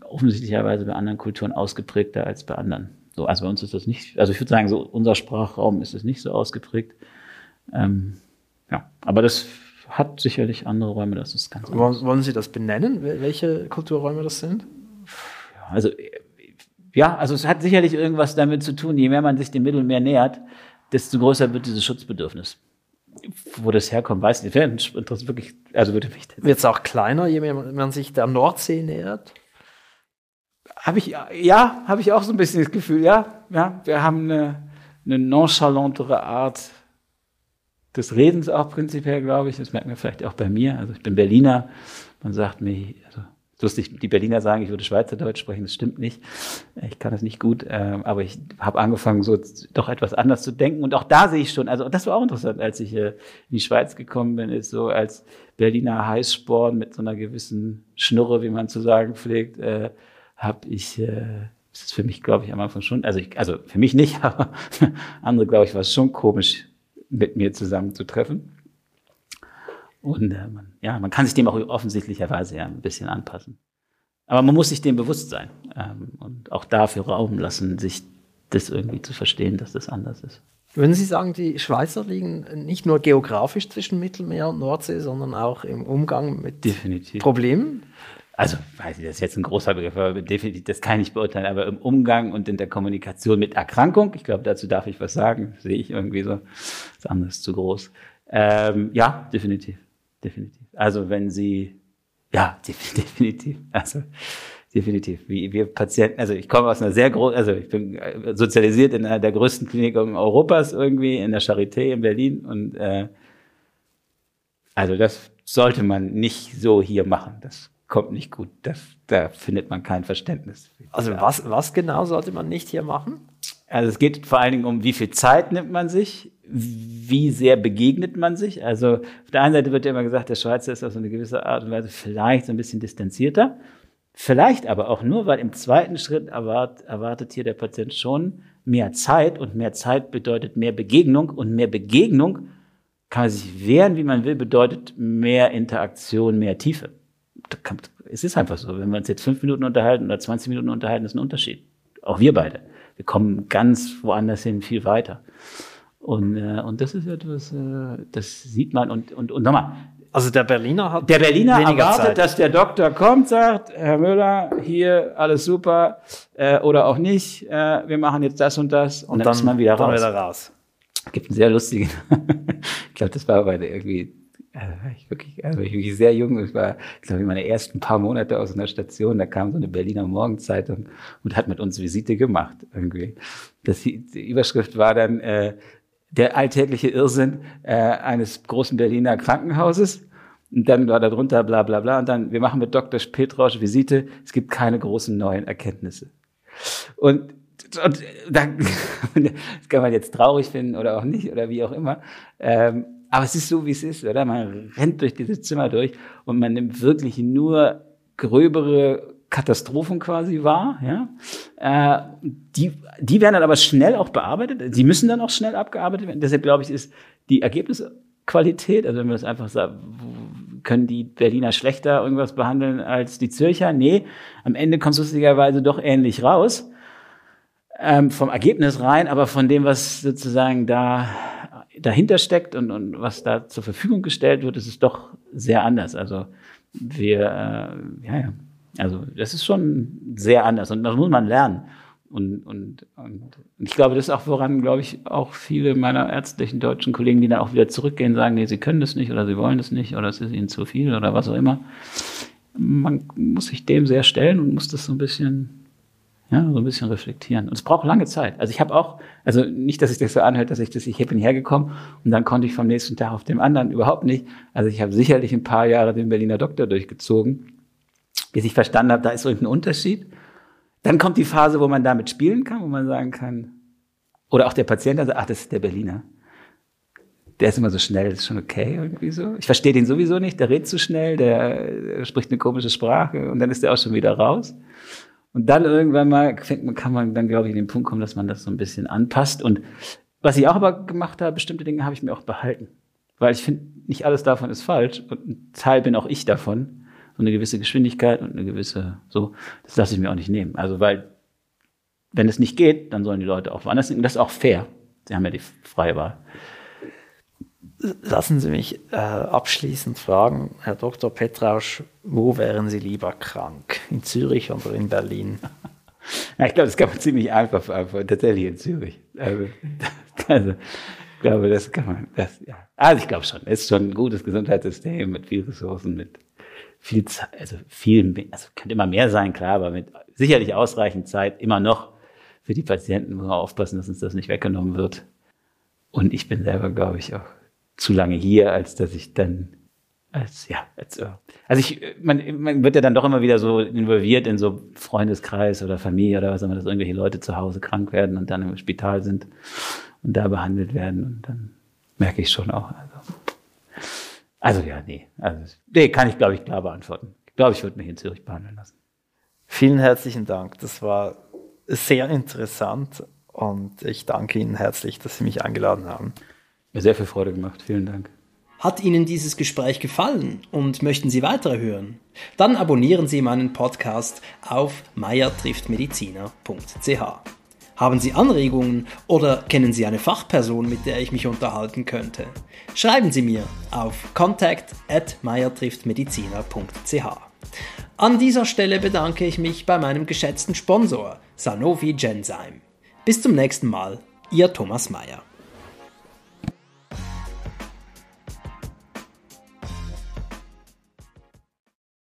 offensichtlicherweise bei anderen Kulturen ausgeprägter als bei anderen. So, also bei uns ist das nicht, also ich würde sagen, so unser Sprachraum ist es nicht so ausgeprägt. Ähm, ja, aber das hat sicherlich andere Räume, das ist ganz Wollen, wollen Sie das benennen, welche Kulturräume das sind? Also, ja, also es hat sicherlich irgendwas damit zu tun, je mehr man sich dem Mittelmeer nähert, desto größer wird dieses Schutzbedürfnis. Wo das herkommt, weiß ich nicht. Wirklich, also würde mich Wird es auch kleiner, je mehr man sich der Nordsee nähert? Habe ich, ja, habe ich auch so ein bisschen das Gefühl, ja, ja, wir haben eine, eine nonchalantere Art, des Redens auch prinzipiell, glaube ich. Das merkt man vielleicht auch bei mir. Also ich bin Berliner. Man sagt mir, also lustig, die Berliner sagen, ich würde Schweizerdeutsch sprechen. Das stimmt nicht. Ich kann das nicht gut. Ähm, aber ich habe angefangen, so doch etwas anders zu denken. Und auch da sehe ich schon, also das war auch interessant, als ich in die Schweiz gekommen bin, ist so als Berliner Heißsporn mit so einer gewissen Schnurre, wie man zu sagen pflegt, äh, habe ich äh, das ist für mich, glaube ich, am Anfang schon, also ich, also für mich nicht, aber andere, glaube ich, war es schon komisch, mit mir zusammenzutreffen. Und äh, man, ja, man kann sich dem auch offensichtlicherweise ja ein bisschen anpassen. Aber man muss sich dem bewusst sein ähm, und auch dafür Raum lassen, sich das irgendwie zu verstehen, dass das anders ist. Würden Sie sagen, die Schweizer liegen nicht nur geografisch zwischen Mittelmeer und Nordsee, sondern auch im Umgang mit Definitiv. Problemen? Also weiß ich, das ist jetzt ein großer Begriff, aber definitiv, das kann ich beurteilen, aber im Umgang und in der Kommunikation mit Erkrankung, ich glaube, dazu darf ich was sagen, sehe ich irgendwie so, das andere ist zu groß. Ähm, ja, definitiv, definitiv. Also wenn Sie, ja, definitiv, also definitiv. Wie wir Patienten, also ich komme aus einer sehr großen, also ich bin äh, sozialisiert in einer der größten Kliniken Europas irgendwie, in der Charité in Berlin und äh, also das sollte man nicht so hier machen. Das kommt nicht gut. Das, da findet man kein Verständnis. Also was, was genau sollte man nicht hier machen? Also es geht vor allen Dingen um, wie viel Zeit nimmt man sich, wie sehr begegnet man sich. Also auf der einen Seite wird ja immer gesagt, der Schweizer ist auf so eine gewisse Art und Weise vielleicht so ein bisschen distanzierter. Vielleicht aber auch nur, weil im zweiten Schritt erwart, erwartet hier der Patient schon mehr Zeit und mehr Zeit bedeutet mehr Begegnung und mehr Begegnung kann man sich wehren, wie man will, bedeutet mehr Interaktion, mehr Tiefe. Es ist einfach so. Wenn wir uns jetzt fünf Minuten unterhalten oder 20 Minuten unterhalten, ist ein Unterschied. Auch wir beide. Wir kommen ganz woanders hin, viel weiter. Und, äh, und das ist etwas, äh, das sieht man. Und, und, und nochmal, also der Berliner hat der Berliner erwartet, Zeit. dass der Doktor kommt, sagt, Herr Müller, hier alles super äh, oder auch nicht. Äh, wir machen jetzt das und das und, und dann, dann ist man wieder dann raus. Wieder raus. Gibt einen sehr lustigen. ich glaube, das war bei der irgendwie. Also ich wirklich, also ich wirklich sehr jung. Ich war, glaube ich, meine ersten paar Monate aus einer Station. Da kam so eine Berliner Morgenzeitung und hat mit uns Visite gemacht irgendwie. Das, die Überschrift war dann äh, der alltägliche Irrsinn äh, eines großen Berliner Krankenhauses. Und dann war da drunter bla bla bla. Und dann, wir machen mit Dr. Petrausch Visite. Es gibt keine großen neuen Erkenntnisse. Und, und dann, das kann man jetzt traurig finden oder auch nicht oder wie auch immer. Ähm, aber es ist so, wie es ist, oder? Man rennt durch dieses Zimmer durch und man nimmt wirklich nur gröbere Katastrophen quasi wahr. Ja? Äh, die, die werden dann aber schnell auch bearbeitet. Sie müssen dann auch schnell abgearbeitet werden. Deshalb glaube ich, ist die Ergebnisqualität, also wenn wir das einfach sagen, können die Berliner schlechter irgendwas behandeln als die Zürcher? Nee, am Ende kommt es lustigerweise doch ähnlich raus. Ähm, vom Ergebnis rein, aber von dem, was sozusagen da dahinter steckt und, und was da zur Verfügung gestellt wird, ist es doch sehr anders. Also wir, äh, ja, ja, also das ist schon sehr anders und das muss man lernen. Und, und, und ich glaube, das ist auch, woran, glaube ich, auch viele meiner ärztlichen deutschen Kollegen, die dann auch wieder zurückgehen, sagen, nee, sie können das nicht oder sie wollen das nicht oder es ist ihnen zu viel oder was auch immer. Man muss sich dem sehr stellen und muss das so ein bisschen ja, so ein bisschen reflektieren. Und es braucht lange Zeit. Also ich habe auch, also nicht, dass ich das so anhört, dass ich das, ich bin hergekommen und dann konnte ich vom nächsten Tag auf dem anderen überhaupt nicht. Also ich habe sicherlich ein paar Jahre den Berliner Doktor durchgezogen, bis ich verstanden habe, da ist irgendein Unterschied. Dann kommt die Phase, wo man damit spielen kann, wo man sagen kann, oder auch der Patient, der sagt, ach, das ist der Berliner. Der ist immer so schnell, das ist schon okay irgendwie so. Ich verstehe den sowieso nicht, der redet zu schnell, der, der spricht eine komische Sprache und dann ist der auch schon wieder raus. Und dann irgendwann mal kann man dann, glaube ich, in den Punkt kommen, dass man das so ein bisschen anpasst. Und was ich auch aber gemacht habe, bestimmte Dinge habe ich mir auch behalten. Weil ich finde, nicht alles davon ist falsch. Und ein Teil bin auch ich davon. So eine gewisse Geschwindigkeit und eine gewisse, so, das lasse ich mir auch nicht nehmen. Also, weil, wenn es nicht geht, dann sollen die Leute auch woanders denken. Das ist auch fair. Sie haben ja die freie Wahl. Lassen Sie mich äh, abschließend fragen, Herr Dr. Petrausch, wo wären Sie lieber krank? In Zürich oder in Berlin? Ja, ich glaube, das kann man ziemlich einfach beantworten, tatsächlich in Zürich. Also, also, ich glaube, das kann man, das, ja. Also ich glaube schon, es ist schon ein gutes Gesundheitssystem mit viel Ressourcen, mit viel Zeit, also viel, also könnte immer mehr sein, klar, aber mit sicherlich ausreichend Zeit, immer noch für die Patienten muss man aufpassen, dass uns das nicht weggenommen wird. Und ich bin selber, glaube ich, auch zu lange hier, als dass ich dann als ja, als, äh, also ich, man, man wird ja dann doch immer wieder so involviert in so Freundeskreis oder Familie oder was auch immer, dass irgendwelche Leute zu Hause krank werden und dann im Spital sind und da behandelt werden und dann merke ich schon auch. Also, also ja, nee, also nee, kann ich glaube ich klar beantworten. Ich glaube, ich würde mich in Zürich behandeln lassen. Vielen herzlichen Dank. Das war sehr interessant und ich danke Ihnen herzlich, dass Sie mich eingeladen haben. Mir sehr viel Freude gemacht. Vielen Dank. Hat Ihnen dieses Gespräch gefallen und möchten Sie weitere hören? Dann abonnieren Sie meinen Podcast auf meiertrifftmediziner.ch. Haben Sie Anregungen oder kennen Sie eine Fachperson, mit der ich mich unterhalten könnte? Schreiben Sie mir auf contact at. An dieser Stelle bedanke ich mich bei meinem geschätzten Sponsor Sanofi Genzyme. Bis zum nächsten Mal, Ihr Thomas Meyer.